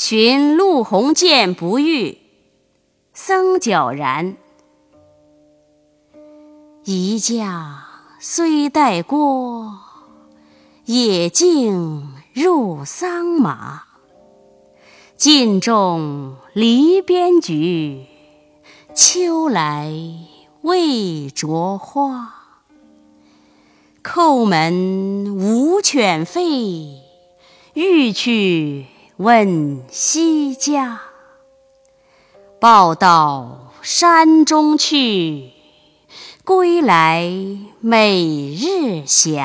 寻陆鸿渐不遇，僧皎然。一驾虽带郭，野径入桑麻。尽种篱边菊，秋来未着花。叩门无犬吠，欲去问西家。报到山中去，归来每日斜。